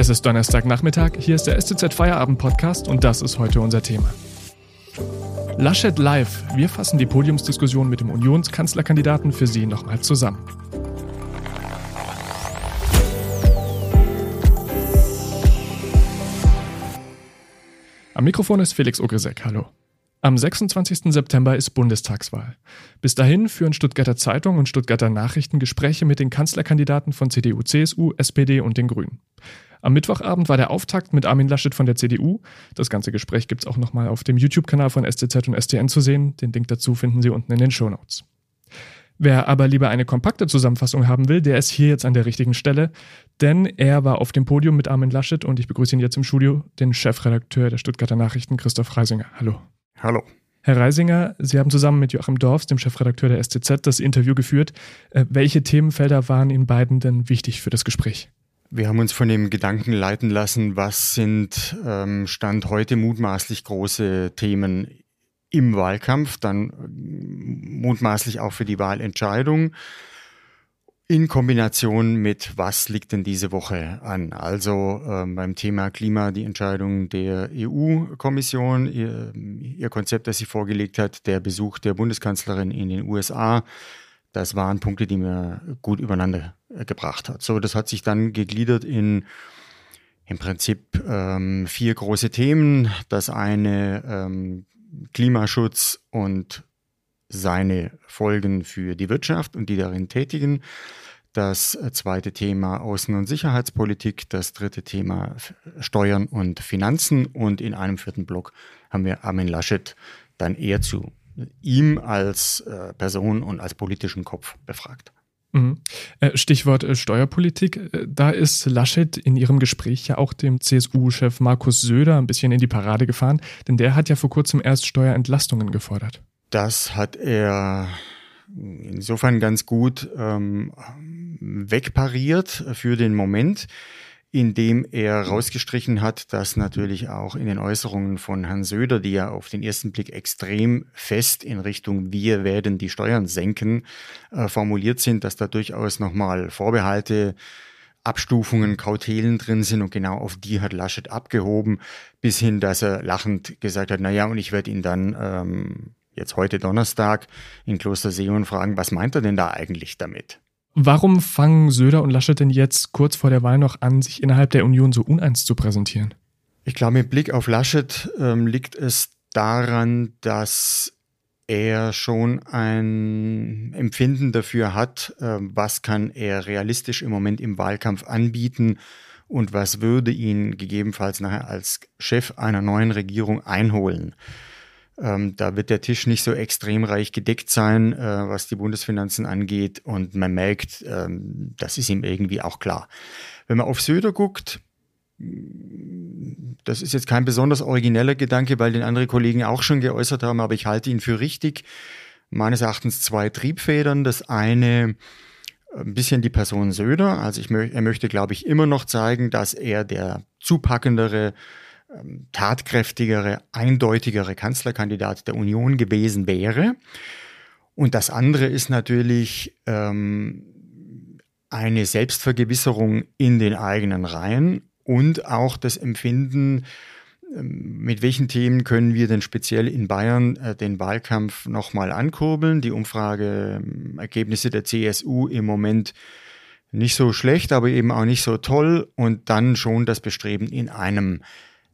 Es ist Donnerstagnachmittag, hier ist der STZ Feierabend Podcast und das ist heute unser Thema. Laschet Live. Wir fassen die Podiumsdiskussion mit dem Unionskanzlerkandidaten für Sie nochmal zusammen. Am Mikrofon ist Felix Ogresek. Hallo. Am 26. September ist Bundestagswahl. Bis dahin führen Stuttgarter Zeitung und Stuttgarter Nachrichten Gespräche mit den Kanzlerkandidaten von CDU, CSU, SPD und den Grünen. Am Mittwochabend war der Auftakt mit Armin Laschet von der CDU. Das ganze Gespräch gibt es auch nochmal auf dem YouTube-Kanal von STZ und STN zu sehen. Den Link dazu finden Sie unten in den Show Notes. Wer aber lieber eine kompakte Zusammenfassung haben will, der ist hier jetzt an der richtigen Stelle, denn er war auf dem Podium mit Armin Laschet und ich begrüße ihn jetzt im Studio, den Chefredakteur der Stuttgarter Nachrichten, Christoph Reisinger. Hallo. Hallo. Herr Reisinger, Sie haben zusammen mit Joachim Dorfs, dem Chefredakteur der STZ, das Interview geführt. Äh, welche Themenfelder waren Ihnen beiden denn wichtig für das Gespräch? Wir haben uns von dem Gedanken leiten lassen, was sind ähm, Stand heute mutmaßlich große Themen im Wahlkampf, dann äh, mutmaßlich auch für die Wahlentscheidung in Kombination mit, was liegt denn diese Woche an? Also äh, beim Thema Klima die Entscheidung der EU-Kommission, ihr, ihr, Konzept, das sie vorgelegt hat, der Besuch der Bundeskanzlerin in den USA, das waren Punkte, die mir gut übereinander gebracht hat. So, das hat sich dann gegliedert in im Prinzip ähm, vier große Themen. Das eine ähm, Klimaschutz und seine Folgen für die Wirtschaft und die darin tätigen. Das zweite Thema Außen- und Sicherheitspolitik, das dritte Thema Steuern und Finanzen und in einem vierten Block haben wir Armin Laschet dann eher zu ihm als äh, Person und als politischen Kopf befragt. Mhm. Äh, Stichwort äh, Steuerpolitik. Da ist Laschet in ihrem Gespräch ja auch dem CSU-Chef Markus Söder ein bisschen in die Parade gefahren, denn der hat ja vor kurzem erst Steuerentlastungen gefordert. Das hat er insofern ganz gut ähm, wegpariert für den Moment, indem er rausgestrichen hat, dass natürlich auch in den Äußerungen von Herrn Söder, die ja auf den ersten Blick extrem fest in Richtung wir werden die Steuern senken äh, formuliert sind, dass da durchaus nochmal Vorbehalte Abstufungen, Kautelen drin sind und genau auf die hat Laschet abgehoben, bis hin, dass er lachend gesagt hat, naja, und ich werde ihn dann ähm, jetzt heute Donnerstag in Kloster Seehofen fragen, was meint er denn da eigentlich damit? Warum fangen Söder und Laschet denn jetzt kurz vor der Wahl noch an, sich innerhalb der Union so uneins zu präsentieren? Ich glaube, mit Blick auf Laschet ähm, liegt es daran, dass er schon ein Empfinden dafür hat, äh, was kann er realistisch im Moment im Wahlkampf anbieten und was würde ihn gegebenenfalls nachher als Chef einer neuen Regierung einholen. Ähm, da wird der Tisch nicht so extrem reich gedeckt sein, äh, was die Bundesfinanzen angeht. Und man merkt, ähm, das ist ihm irgendwie auch klar. Wenn man auf Söder guckt, das ist jetzt kein besonders origineller Gedanke, weil den andere Kollegen auch schon geäußert haben, aber ich halte ihn für richtig. Meines Erachtens zwei Triebfedern. Das eine, ein bisschen die Person Söder. Also ich, er möchte, glaube ich, immer noch zeigen, dass er der zupackendere, tatkräftigere, eindeutigere Kanzlerkandidat der Union gewesen wäre. Und das andere ist natürlich ähm, eine Selbstvergewisserung in den eigenen Reihen und auch das Empfinden, ähm, mit welchen Themen können wir denn speziell in Bayern äh, den Wahlkampf nochmal ankurbeln. Die Umfrageergebnisse der CSU im Moment nicht so schlecht, aber eben auch nicht so toll und dann schon das Bestreben in einem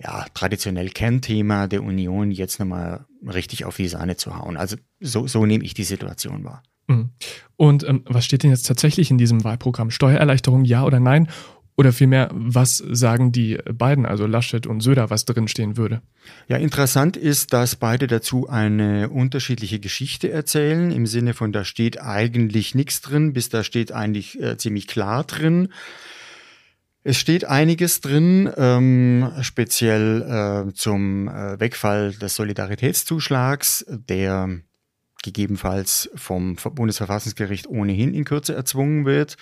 ja, traditionell Kernthema der Union jetzt nochmal richtig auf die Sahne zu hauen. Also so, so nehme ich die Situation wahr. Mhm. Und ähm, was steht denn jetzt tatsächlich in diesem Wahlprogramm? Steuererleichterung ja oder nein? Oder vielmehr, was sagen die beiden, also Laschet und Söder, was drin stehen würde? Ja, interessant ist, dass beide dazu eine unterschiedliche Geschichte erzählen, im Sinne von, da steht eigentlich nichts drin, bis da steht eigentlich äh, ziemlich klar drin. Es steht einiges drin, ähm, speziell äh, zum äh, Wegfall des Solidaritätszuschlags, der gegebenenfalls vom Bundesverfassungsgericht ohnehin in Kürze erzwungen wird.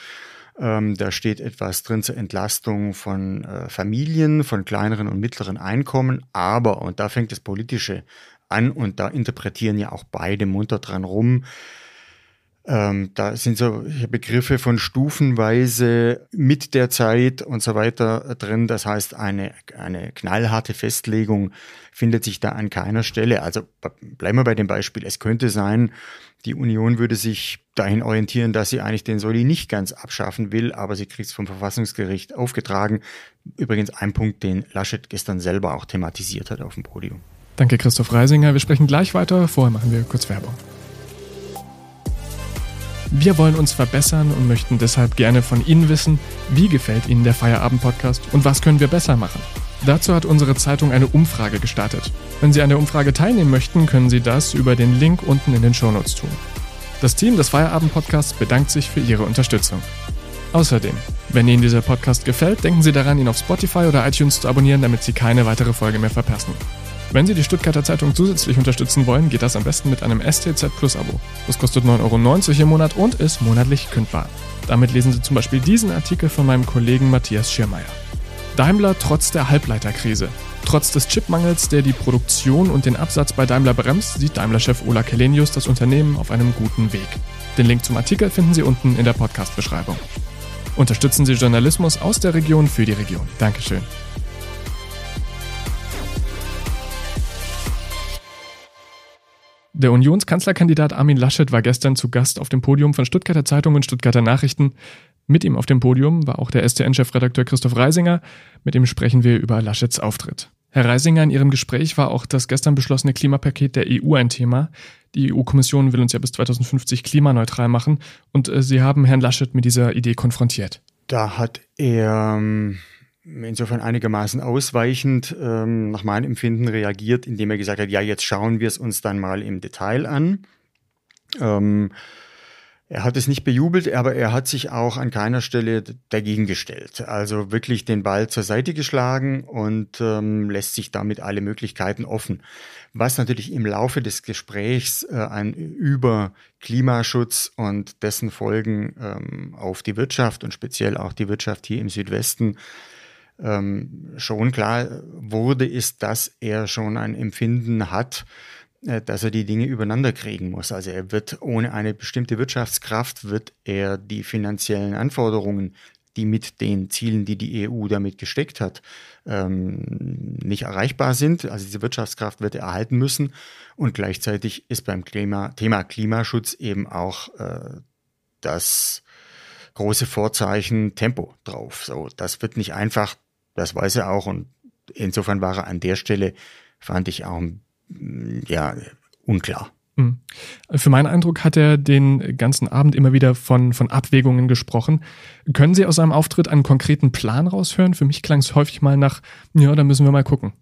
Ähm, da steht etwas drin zur Entlastung von äh, Familien, von kleineren und mittleren Einkommen. Aber, und da fängt das Politische an und da interpretieren ja auch beide munter dran rum, Ähm, da sind so Begriffe von stufenweise mit der Zeit und so weiter drin. Das heißt, eine, eine knallharte Festlegung findet sich da an keiner Stelle. Also bleiben wir bei dem Beispiel. Es könnte sein, die Union würde sich dahin orientieren, dass sie eigentlich den Soli nicht ganz abschaffen will, aber sie kriegt es vom Verfassungsgericht aufgetragen. Übrigens ein Punkt, den Laschet gestern selber auch thematisiert hat auf dem Podium. Danke, Christoph Reisinger. Wir sprechen gleich weiter. Vorher machen wir kurz Werbung. Wir wollen uns verbessern und möchten deshalb gerne von Ihnen wissen, wie gefällt Ihnen der Feierabend-Podcast und was können wir besser machen. Dazu hat unsere Zeitung eine Umfrage gestartet. Wenn Sie an der Umfrage teilnehmen möchten, können Sie das über den Link unten in den Shownotes tun. Das Team des Feierabend-Podcasts bedankt sich für Ihre Unterstützung. Außerdem, wenn Ihnen dieser Podcast gefällt, denken Sie daran, ihn auf Spotify oder iTunes zu abonnieren, damit Sie keine weitere Folge mehr verpassen. Wenn Sie die Stuttgarter Zeitung zusätzlich unterstützen wollen, geht das am besten mit einem STZ Plus Abo. Das kostet 9,90 Euro im Monat und ist monatlich kündbar. Damit lesen Sie zum Beispiel diesen Artikel von meinem Kollegen Matthias Schirmeier. Daimler trotz der Halbleiterkrise. Trotz des Chipmangels, der die Produktion und den Absatz bei Daimler bremst, sieht Daimler-Chef Ola Kelenius das Unternehmen auf einem guten Weg. Den Link zum Artikel finden Sie unten in der Podcast-Beschreibung. Unterstützen Sie Journalismus aus der Region für die Region. Dankeschön. Der Unionskanzlerkandidat Armin Laschet war gestern zu Gast auf dem Podium von Stuttgarter Zeitung und Stuttgarter Nachrichten. Mit ihm auf dem Podium war auch der STN-Chefredakteur Christoph Reisinger. Mit ihm sprechen wir über Laschets Auftritt. Herr Reisinger, in Ihrem Gespräch war auch das gestern beschlossene Klimapaket der EU ein Thema. Die EU-Kommission will uns ja bis 2050 klimaneutral machen und äh, Sie haben Herrn Laschet mit dieser Idee konfrontiert. Da hat er ähm, insofern einigermaßen ausweichend ähm, nach meinem Empfinden reagiert, indem er gesagt hat, ja, jetzt schauen wir es uns dann mal im Detail an. Ähm, er hat es nicht bejubelt, aber er hat sich auch an keiner Stelle dagegen gestellt. Also wirklich den Ball zur Seite geschlagen und ähm, lässt sich damit alle Möglichkeiten offen. Was natürlich im Laufe des Gesprächs äh, ein, über Klimaschutz und dessen Folgen ähm, auf die Wirtschaft und speziell auch die Wirtschaft hier im Südwesten ähm, schon klar wurde, ist, dass er schon ein Empfinden hat, äh, dass er die Dinge übereinander kriegen muss. Also er wird ohne eine bestimmte Wirtschaftskraft, wird er die finanziellen Anforderungen, die mit den Zielen, die die EU damit gesteckt hat, ähm, nicht erreichbar sind. Also diese Wirtschaftskraft wird er erhalten müssen. Und gleichzeitig ist beim Klima, Thema Klimaschutz eben auch äh, das große Vorzeichen Tempo drauf. So, das wird nicht einfach das weiß er auch und insofern war er an der Stelle, fand ich auch, ja, unklar. Hm. Für meinen Eindruck hat er den ganzen Abend immer wieder von, von Abwägungen gesprochen. Können Sie aus seinem Auftritt einen konkreten Plan raushören? Für mich klang es häufig mal nach, ja, da müssen wir mal gucken.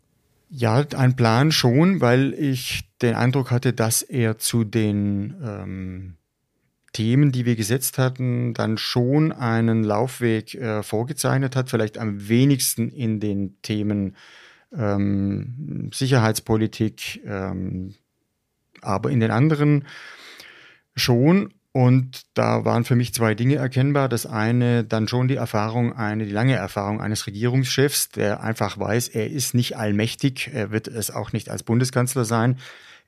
Ja, ein Plan schon, weil ich den Eindruck hatte, dass er zu den ähm, Themen, die wir gesetzt hatten, dann schon einen Laufweg äh, vorgezeichnet hat, vielleicht am wenigsten in den Themen ähm, Sicherheitspolitik, ähm, aber in den anderen schon. Und da waren für mich zwei Dinge erkennbar. Das eine dann schon die Erfahrung, eine die lange Erfahrung eines Regierungschefs, der einfach weiß, er ist nicht allmächtig, er wird es auch nicht als Bundeskanzler sein.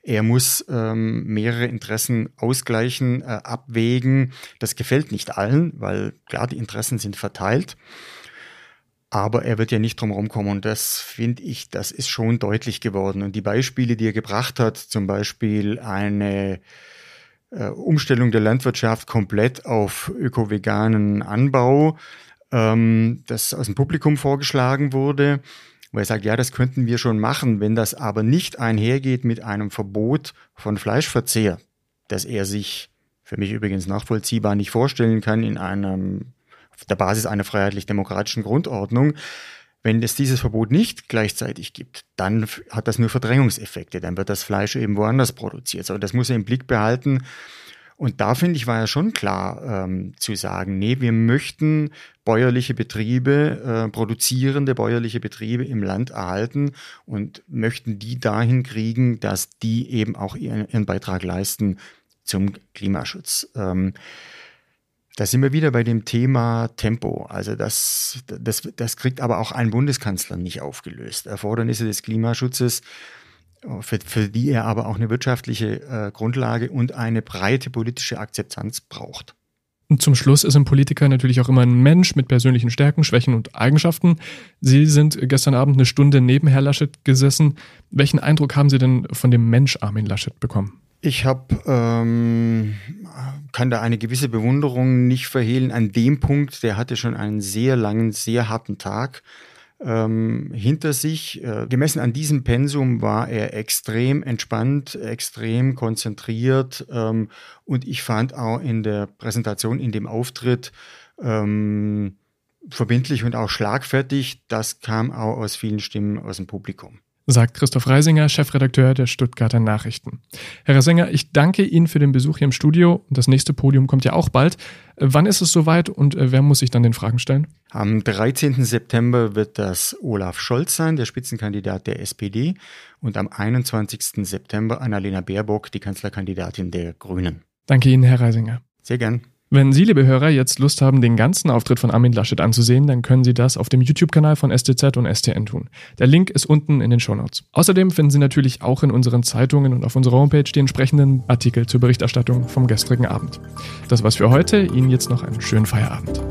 Er muss ähm, mehrere Interessen ausgleichen, äh, abwägen. Das gefällt nicht allen, weil klar, die Interessen sind verteilt. Aber er wird ja nicht drum rumkommen und das finde ich, das ist schon deutlich geworden. Und die Beispiele, die er gebracht hat, zum Beispiel eine äh, Umstellung der Landwirtschaft komplett auf öko-veganen Anbau, ähm, das aus dem Publikum vorgeschlagen wurde, weil er sagt, ja, das könnten wir schon machen, wenn das aber nicht einhergeht mit einem Verbot von Fleischverzehr, das er sich für mich übrigens nachvollziehbar nicht vorstellen kann in einem, auf der Basis einer freiheitlich-demokratischen Grundordnung. Wenn es dieses Verbot nicht gleichzeitig gibt, dann hat das nur Verdrängungseffekte, dann wird das Fleisch eben woanders produziert. So, das muss er im Blick behalten. Und da finde ich, war ja schon klar ähm, zu sagen, nee, wir möchten bäuerliche Betriebe, äh, produzierende bäuerliche Betriebe im Land erhalten und möchten die dahin kriegen, dass die eben auch ihren, ihren Beitrag leisten zum Klimaschutz. Ähm, da sind wir wieder bei dem Thema Tempo. Also das, das, das kriegt aber auch ein Bundeskanzler nicht aufgelöst. Erfordernisse des Klimaschutzes für, für die er aber auch eine wirtschaftliche äh, Grundlage und eine breite politische Akzeptanz braucht. Und zum Schluss ist ein Politiker natürlich auch immer ein Mensch mit persönlichen Stärken, Schwächen und Eigenschaften. Sie sind gestern Abend eine Stunde neben Herr Laschet gesessen. Welchen Eindruck haben Sie denn von dem Mensch Armin Laschet bekommen? Ich habe ähm, kann da eine gewisse Bewunderung nicht verhehlen an dem Punkt. Der hatte schon einen sehr langen, sehr harten Tag ähm, hinter sich. Äh, gemessen an diesem Pensum war er extrem entspannt, extrem konzentriert ähm, und ich fand auch in der Präsentation, in dem Auftritt ähm, verbindlich und auch schlagfertig. Das kam auch aus vielen Stimmen aus dem Publikum sagt Christoph Reisinger, Chefredakteur der Stuttgarter Nachrichten. Herr Reisinger, ich danke Ihnen für den Besuch hier im Studio. Das nächste Podium kommt ja auch bald. Wann ist es soweit und äh, wer muss sich dann den Fragen stellen? Am 13. September wird das Olaf Scholz sein, der Spitzenkandidat der SPD. Und am 21. September Annalena Baerbock, die Kanzlerkandidatin der Grünen. Danke Ihnen, Herr Reisinger. Sehr gern. Wenn Sie, liebe Hörer, jetzt Lust haben, den ganzen Auftritt von Armin Laschet anzusehen, dann können Sie das auf dem YouTube-Kanal von STZ und STN tun. Der Link ist unten in den Shownotes. Außerdem finden Sie natürlich auch in unseren Zeitungen und auf unserer Homepage die entsprechenden Artikel zur Berichterstattung vom gestrigen Abend. Das war's für heute. Ihnen jetzt noch einen schönen Feierabend.